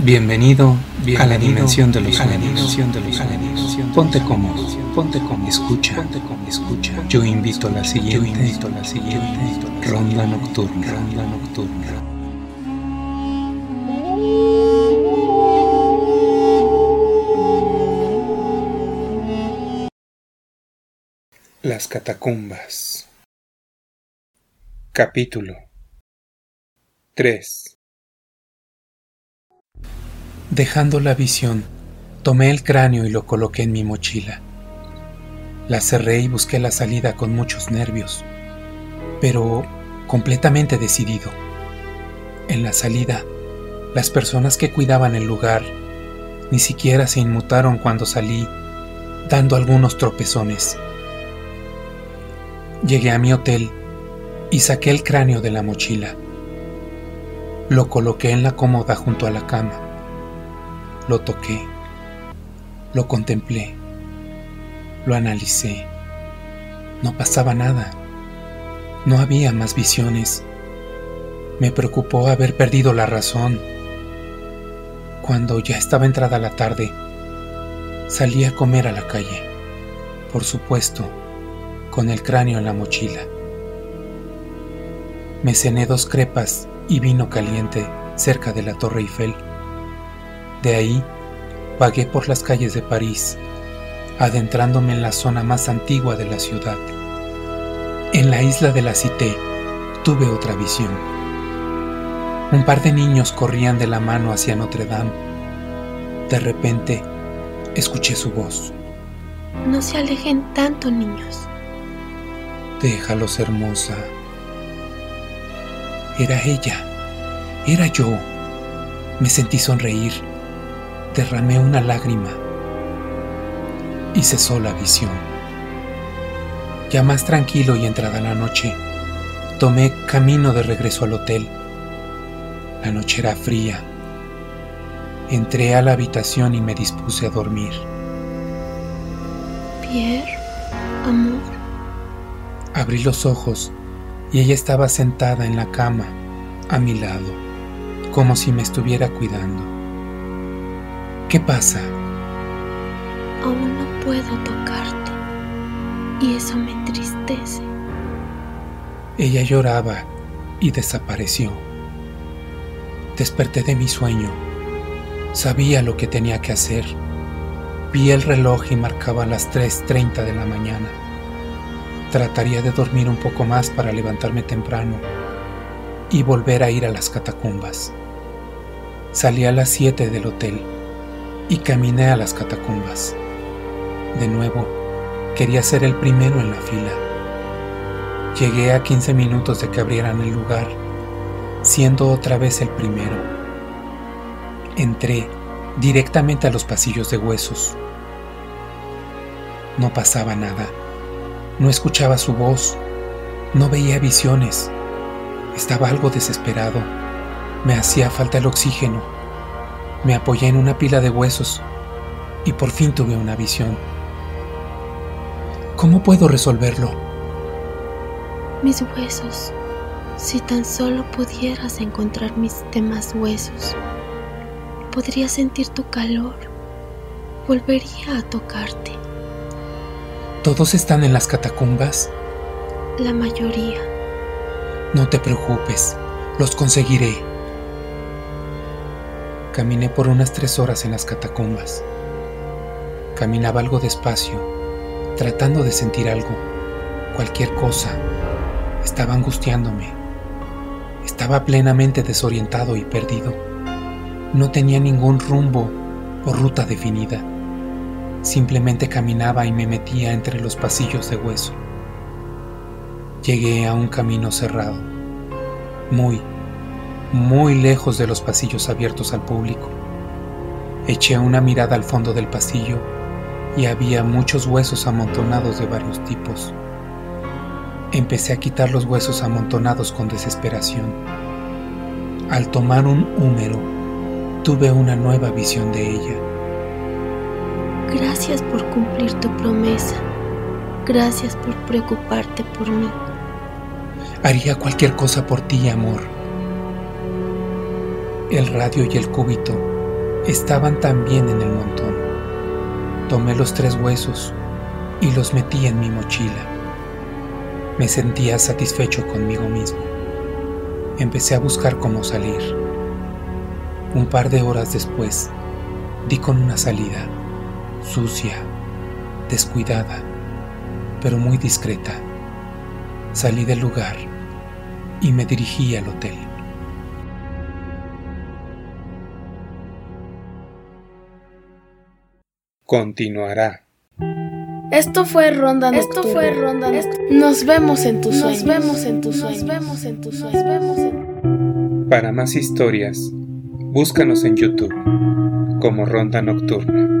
Bienvenido, a la dimensión de los sueños. Ponte cómodo, ponte cómodo, escucha, ponte cómodo, escucha. Yo invito a la siguiente, yo invito a la siguiente ronda nocturna, ronda nocturna. Las catacumbas. Capítulo 3 Dejando la visión, tomé el cráneo y lo coloqué en mi mochila. La cerré y busqué la salida con muchos nervios, pero completamente decidido. En la salida, las personas que cuidaban el lugar ni siquiera se inmutaron cuando salí, dando algunos tropezones. Llegué a mi hotel y saqué el cráneo de la mochila. Lo coloqué en la cómoda junto a la cama. Lo toqué, lo contemplé, lo analicé. No pasaba nada. No había más visiones. Me preocupó haber perdido la razón. Cuando ya estaba entrada la tarde, salí a comer a la calle. Por supuesto, con el cráneo en la mochila. Me cené dos crepas y vino caliente cerca de la Torre Eiffel. De ahí, vagué por las calles de París, adentrándome en la zona más antigua de la ciudad. En la isla de la Cité tuve otra visión. Un par de niños corrían de la mano hacia Notre Dame. De repente, escuché su voz. No se alejen tanto, niños. Déjalos, hermosa. Era ella. Era yo. Me sentí sonreír derramé una lágrima y cesó la visión. Ya más tranquilo y entrada la noche, tomé camino de regreso al hotel. La noche era fría. Entré a la habitación y me dispuse a dormir. Pierre, amor. Abrí los ojos y ella estaba sentada en la cama, a mi lado, como si me estuviera cuidando. ¿Qué pasa? Aún no puedo tocarte y eso me entristece. Ella lloraba y desapareció. Desperté de mi sueño. Sabía lo que tenía que hacer. Vi el reloj y marcaba las 3.30 de la mañana. Trataría de dormir un poco más para levantarme temprano y volver a ir a las catacumbas. Salí a las 7 del hotel y caminé a las catacumbas. De nuevo, quería ser el primero en la fila. Llegué a 15 minutos de que abrieran el lugar, siendo otra vez el primero. Entré directamente a los pasillos de huesos. No pasaba nada. No escuchaba su voz. No veía visiones. Estaba algo desesperado. Me hacía falta el oxígeno me apoyé en una pila de huesos y por fin tuve una visión. ¿Cómo puedo resolverlo? Mis huesos. Si tan solo pudieras encontrar mis demás huesos, podría sentir tu calor. Volvería a tocarte. ¿Todos están en las catacumbas? La mayoría. No te preocupes, los conseguiré. Caminé por unas tres horas en las catacumbas. Caminaba algo despacio, tratando de sentir algo, cualquier cosa. Estaba angustiándome. Estaba plenamente desorientado y perdido. No tenía ningún rumbo o ruta definida. Simplemente caminaba y me metía entre los pasillos de hueso. Llegué a un camino cerrado, muy, muy lejos de los pasillos abiertos al público. Eché una mirada al fondo del pasillo y había muchos huesos amontonados de varios tipos. Empecé a quitar los huesos amontonados con desesperación. Al tomar un húmero, tuve una nueva visión de ella. Gracias por cumplir tu promesa. Gracias por preocuparte por mí. Haría cualquier cosa por ti, amor. El radio y el cúbito estaban también en el montón. Tomé los tres huesos y los metí en mi mochila. Me sentía satisfecho conmigo mismo. Empecé a buscar cómo salir. Un par de horas después, di con una salida, sucia, descuidada, pero muy discreta. Salí del lugar y me dirigí al hotel. Continuará. Esto fue Ronda Esto fue Ronda Nos vemos en tus Nos sueños. vemos en tus Nos sueños. vemos en tus sueños. Nos vemos en Para más historias, búscanos en YouTube como Ronda Nocturna.